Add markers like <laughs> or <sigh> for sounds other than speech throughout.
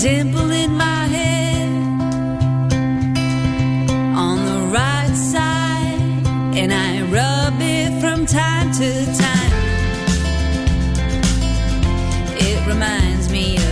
Dimple in my head on the right side, and I rub it from time to time. It reminds me of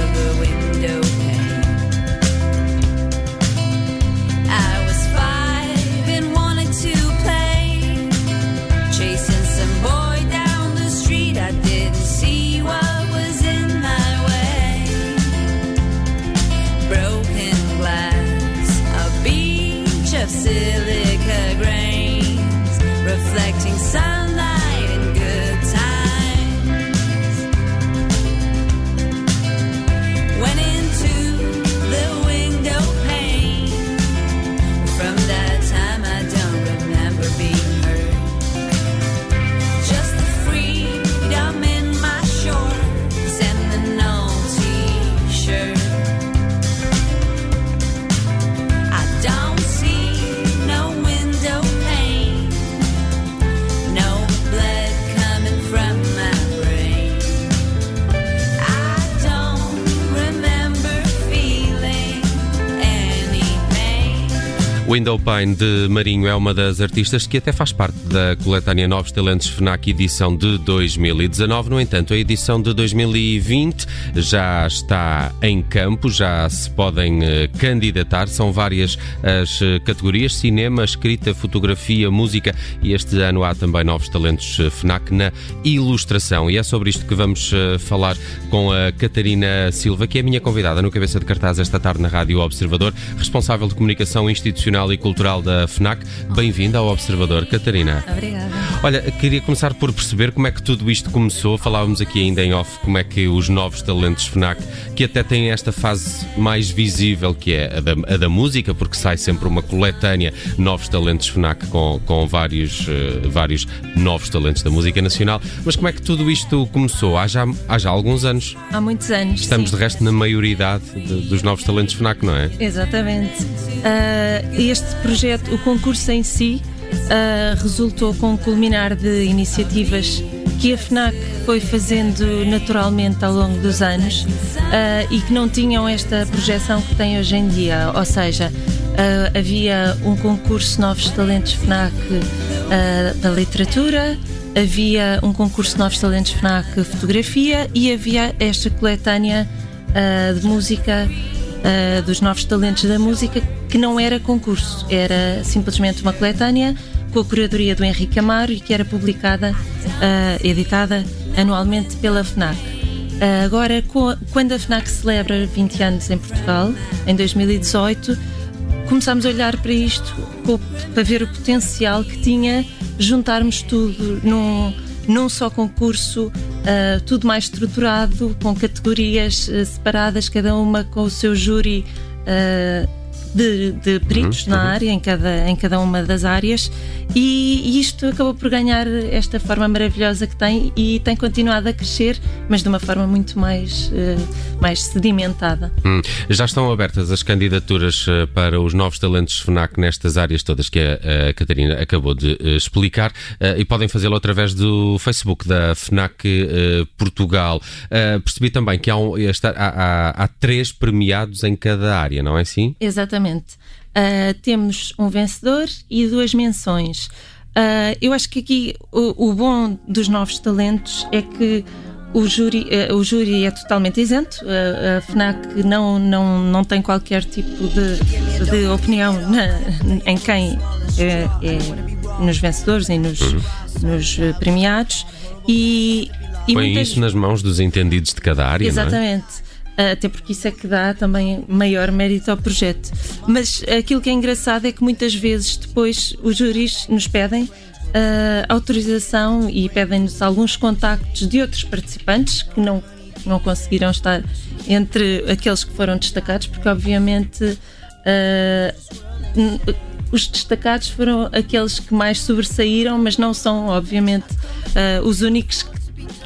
silica grains, reflecting sunlight Window Pane de Marinho é uma das artistas que até faz parte da coletânea Novos Talentos FNAC edição de 2019. No entanto, a edição de 2020 já está em campo, já se podem eh, candidatar. São várias as eh, categorias: cinema, escrita, fotografia, música e este ano há também Novos Talentos eh, FNAC na ilustração. E é sobre isto que vamos falar com a Catarina Silva, que é a minha convidada no Cabeça de Cartaz esta tarde na Rádio Observador, responsável de comunicação institucional e cultural da FNAC. Bem-vinda ao Observador, Catarina. Obrigada. Olha, queria começar por perceber como é que tudo isto começou. Falávamos aqui ainda em off como é que os novos talentos FNAC, que até têm esta fase mais visível, que é a da, a da música, porque sai sempre uma coletânea novos talentos FNAC com, com vários, eh, vários novos talentos da música nacional. Mas como é que tudo isto começou? Há já, há já alguns anos. Há muitos anos. Estamos sim. de resto na maioridade de- dos novos talentos FNAC, não é? Exatamente. Ah, este projeto, o concurso em si, ah, resultou com um culminar de iniciativas que a FNAC foi fazendo naturalmente ao longo dos anos ah, e que não tinham esta projeção que tem hoje em dia. Ou seja, ah, havia um concurso Novos Talentos FNAC da literatura, havia um concurso Novos Talentos FNAC Fotografia e havia esta coletânea de música ah, dos novos talentos da música que não era concurso, era simplesmente uma coletânea com a curadoria do Henrique Amaro e que era publicada, ah, editada anualmente pela FNAC. Ah, agora, quando a FNAC celebra 20 anos em Portugal, em 2018, começámos a olhar para isto para ver o potencial que tinha juntarmos tudo num, num só concurso, ah, tudo mais estruturado, com categorias separadas, cada uma com o seu júri ah, de, de peritos na área, em cada, em cada uma das áreas, e, e isto acabou por ganhar esta forma maravilhosa que tem e tem continuado a crescer, mas de uma forma muito mais, ah, mais sedimentada. Hum, Já estão abertas as candidaturas eh, para os novos talentos FNAC nestas áreas todas que a, a Catarina acabou de eh, explicar eh, e podem fazê-lo através do Facebook da FNAC eh, Portugal. Percebi também que há, um- esta- há- há- há três premiados em cada área, não é assim? Exatamente. Ah, temos um vencedor e duas menções. Ah, eu acho que aqui o, o bom dos novos talentos é que o júri, eh, o júri é totalmente isento, a, FNAC não, não, não tem qualquer tipo de, de opinião na- em quem é, é nos vencedores e nos, nos eh, premiados. E, e Põe muitas- isso nas mãos dos entendidos de cada área, é? Exatamente. Até porque isso é que dá também maior mérito ao projeto. Mas aquilo que é engraçado é que muitas vezes depois os júris nos pedem ah, autorização e pedem-nos alguns contactos de outros participantes que não, não conseguiram estar entre aqueles que foram destacados, porque obviamente n- os destacados foram aqueles que mais sobressaíram, mas não são, obviamente, ah, os únicos que,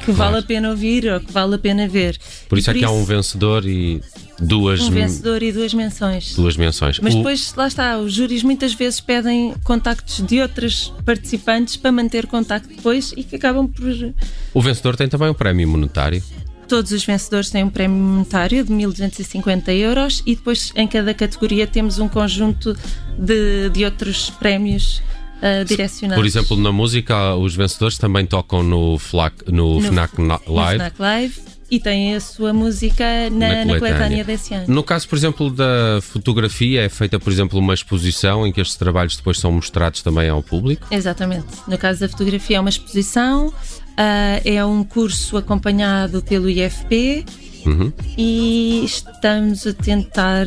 que vale a pena ouvir ou que vale a pena ver. Por isso é que há um vencedor e duas, um vencedor e duas menções. duas menções. Mas O- depois, lá está, os júris muitas vezes pedem contactos de outros participantes para manter contacto depois e que acabam por. o vencedor tem também um prémio monetário. Todos os vencedores têm um prémio monetário de 1250 euros e depois em cada categoria temos um conjunto de, de outros prémios ah, direcionados. Por exemplo, na música, os vencedores também tocam no, FLAC, no, No- FNAC Na- no Live. Fnac Live e têm a sua música na, na coletânea desse ano. No caso, por exemplo, da fotografia, é feita, por exemplo, uma exposição em que estes trabalhos depois são mostrados também ao público. Exatamente. No caso da fotografia é uma exposição, ah, é um curso acompanhado pelo IFP Uhum. e estamos a tentar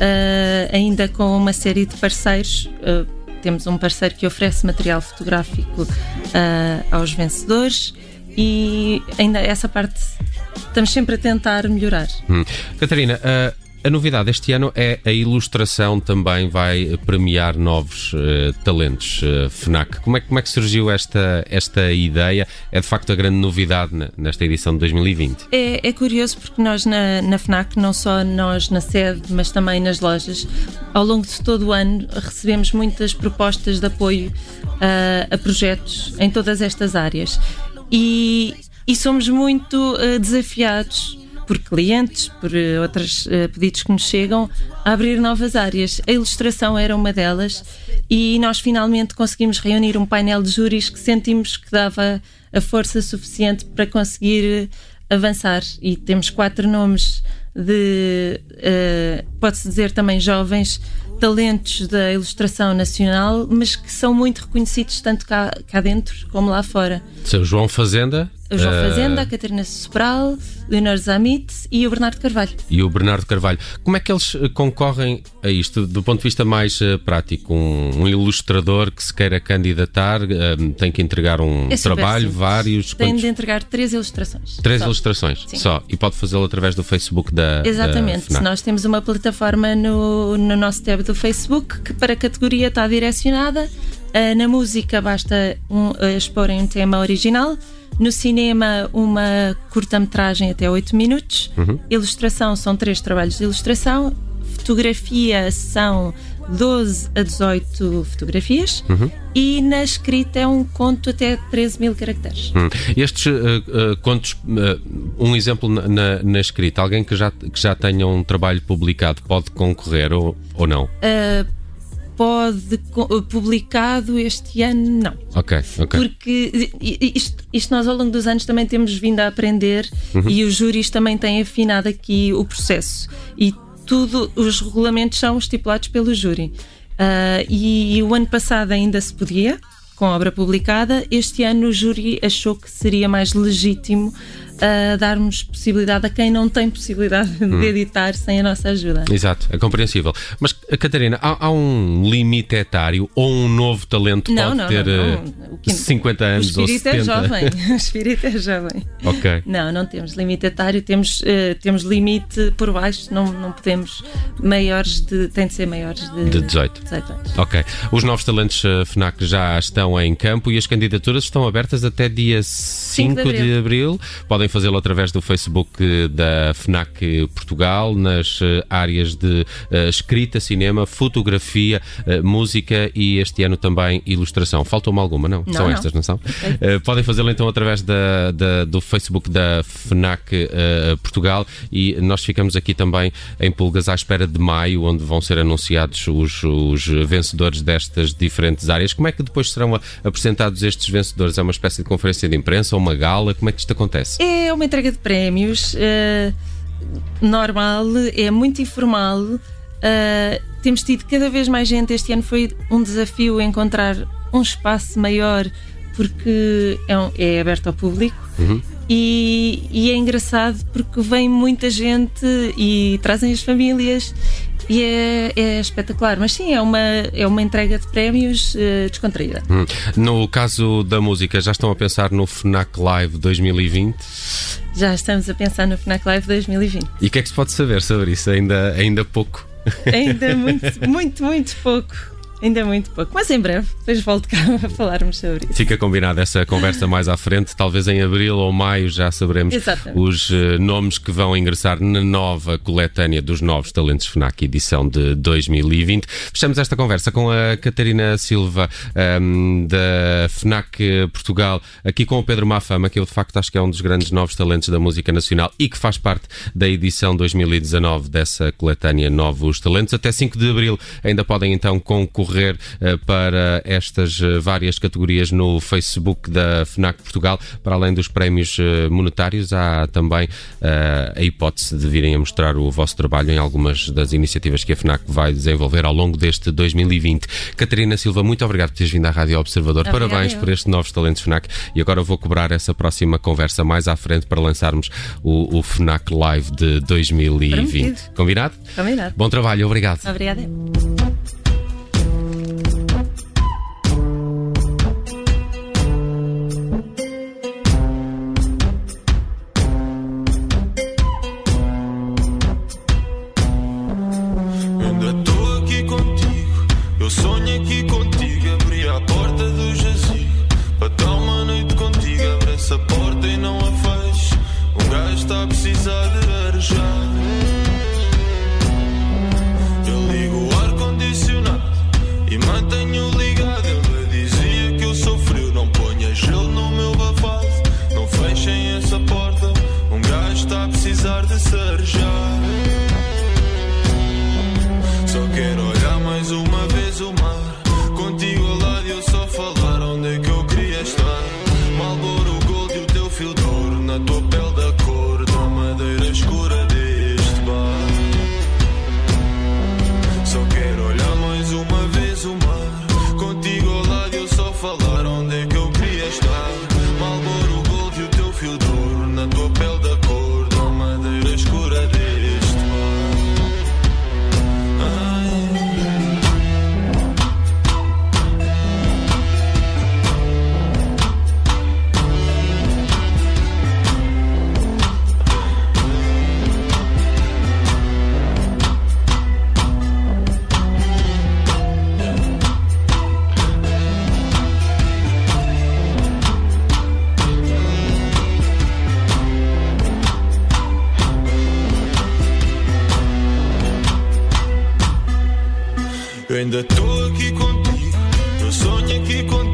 ah, ainda com uma série de parceiros. ah, temos um parceiro que oferece material fotográfico ah, aos vencedores e ainda essa parte estamos sempre a tentar melhorar. Hum. Catarina, a, a novidade este ano é a ilustração também vai premiar novos eh, talentos eh, FNAC. Como é, como é que surgiu esta, esta ideia? É de facto a grande novidade ne- nesta edição de 2020. É, é curioso porque nós na, na FNAC, não só nós na sede, mas também nas lojas, ao longo de todo o ano recebemos muitas propostas de apoio ah, a projetos em todas estas áreas. E, e somos muito desafiados por clientes, por eh, outros eh, pedidos que nos chegam, a abrir novas áreas. A ilustração era uma delas e nós finalmente conseguimos reunir um painel de júris que sentimos que dava a força suficiente para conseguir eh, avançar. E temos quatro nomes de, eh, pode-se dizer também jovens, talentos da ilustração nacional, mas que são muito reconhecidos tanto cá, cá dentro como lá fora. Seu João Fazenda O João eh, Fazenda, a Catarina Sobral, Leonor Zamit e o Bernardo Carvalho. e o Bernardo Carvalho. Como é que eles eh, concorrem a isto do ponto de vista mais eh, prático? Um, um ilustrador que se queira candidatar tem que entregar um É trabalho, simples. vários, Tem quantos? de entregar três ilustrações. Três Só. ilustrações Sim. só e pode fazê-lo através do Facebook da da Exatamente. FNAC. Nós temos uma plataforma no, no nosso tab do Facebook que para a categoria está direcionada. Ah, na música basta um, ah, exporem um tema original. No cinema, uma curta-metragem até 8 minutos. Uhum. Ilustração são três trabalhos de ilustração. Fotografia são 12 a 18 fotografias. Uhum. E na escrita é um conto até 13 mil caracteres. Hum. Estes eh, eh, contos, eh, um exemplo na, na- na escrita, alguém que já, que já tenha um trabalho publicado pode concorrer ou, ou não? Pode co- publicado este ano, não. Ok, ok. Porque isto, isto nós ao longo dos anos também temos vindo a aprender Uhum. e os júris também têm afinado aqui o processo. E tudo, os regulamentos são estipulados pelo júri. Ah, e, o ano passado ainda se podia, com obra publicada. Este ano o júri achou que seria mais legítimo ah, darmos possibilidade a quem não tem possibilidade Hum. de editar sem a nossa ajuda. Exato, é compreensível. Mas, eh, Catarina, há, há um limite etário ou um novo talento Não, pode não, ter não, eh. O que- 50 O anos ou espírito 70? é jovem. <laughs> O espírito é jovem. Ok. Não, não temos limite etário, temos, eh, temos limite por baixo, não, não podemos maiores de. tem de ser maiores de, De 18. 18 anos. Ok. Os novos talentos FNAC já estão em campo e as candidaturas estão abertas até dia 5 de de abril. Podem fazê-lo através do Facebook eh, da FNAC Portugal, nas eh, áreas de eh, escrita, cinema, fotografia, música e este ano também ilustração. Faltou-me alguma? Não, Não, são não. estas, não são? Eh, podem fazê-lo então através da, da- do Facebook da FNAC Portugal e nós ficamos aqui também em pulgas à espera de maio, onde vão ser anunciados os, os vencedores destas diferentes áreas. Como é que depois serão apresentados estes vencedores? É uma espécie de conferência de imprensa, uma gala? Como é que isto acontece? É uma entrega de prémios eh, normal, é muito informal. Uh, temos tido cada vez mais gente. Este ano foi um desafio encontrar um espaço maior porque é, um- é aberto ao público. E, e é engraçado porque vem muita gente e trazem as famílias e é, é espetacular. Mas sim, é uma, é uma entrega de prémios eh, descontraída. Hum. No caso da música, já estão a pensar no FNAC Live 2020? Já estamos a pensar no FNAC Live 2020. E o que é que se pode saber sobre isso? Ainda, ainda pouco. Ainda muito, muito, muito pouco. Ainda muito pouco. Mas em breve, depois volto cá a falarmos sobre isso. Fica combinada essa conversa mais à frente. Talvez em abril ou maio já saberemos Exatamente. os eh, nomes que vão ingressar na nova coletânea dos novos talentos FNAC, edição de 2020. Fechamos esta conversa com a Catarina Silva, ehm, da FNAC Portugal, aqui com o Pedro Mafama, que eu de facto acho que é um dos grandes novos talentos da música nacional e que faz parte da edição 2019 dessa coletânea Novos Talentos. Até 5 de abril ainda podem então concorrer eh, para estas eh, várias categorias no Facebook da FNAC Portugal. Para além dos prémios eh, monetários, há também a hipótese de virem a mostrar o vosso trabalho em algumas das iniciativas que a FNAC vai desenvolver ao longo deste 2020. Catarina Silva, muito obrigado por teres vindo à Rádio Observador. Obrigada, Parabéns por estes novos talentos FNAC. E agora vou cobrar essa próxima conversa mais à frente para lançarmos o, o FNAC Live de 2020. Prometido. Combinado? Combinado. Bom trabalho, obrigado. Obrigada. Só quero olhar mais uma vez o mar. Contigo ao lado eu só falar onde é que eu queria estar. Malboro Gold e o teu fio de na tua pele da cor da madeira escura deste bar. Só quero olhar mais uma vez o mar. Contigo ao lado eu só falar onde é que eu queria estar. Ainda estou aqui contigo, eu sonho aqui contigo.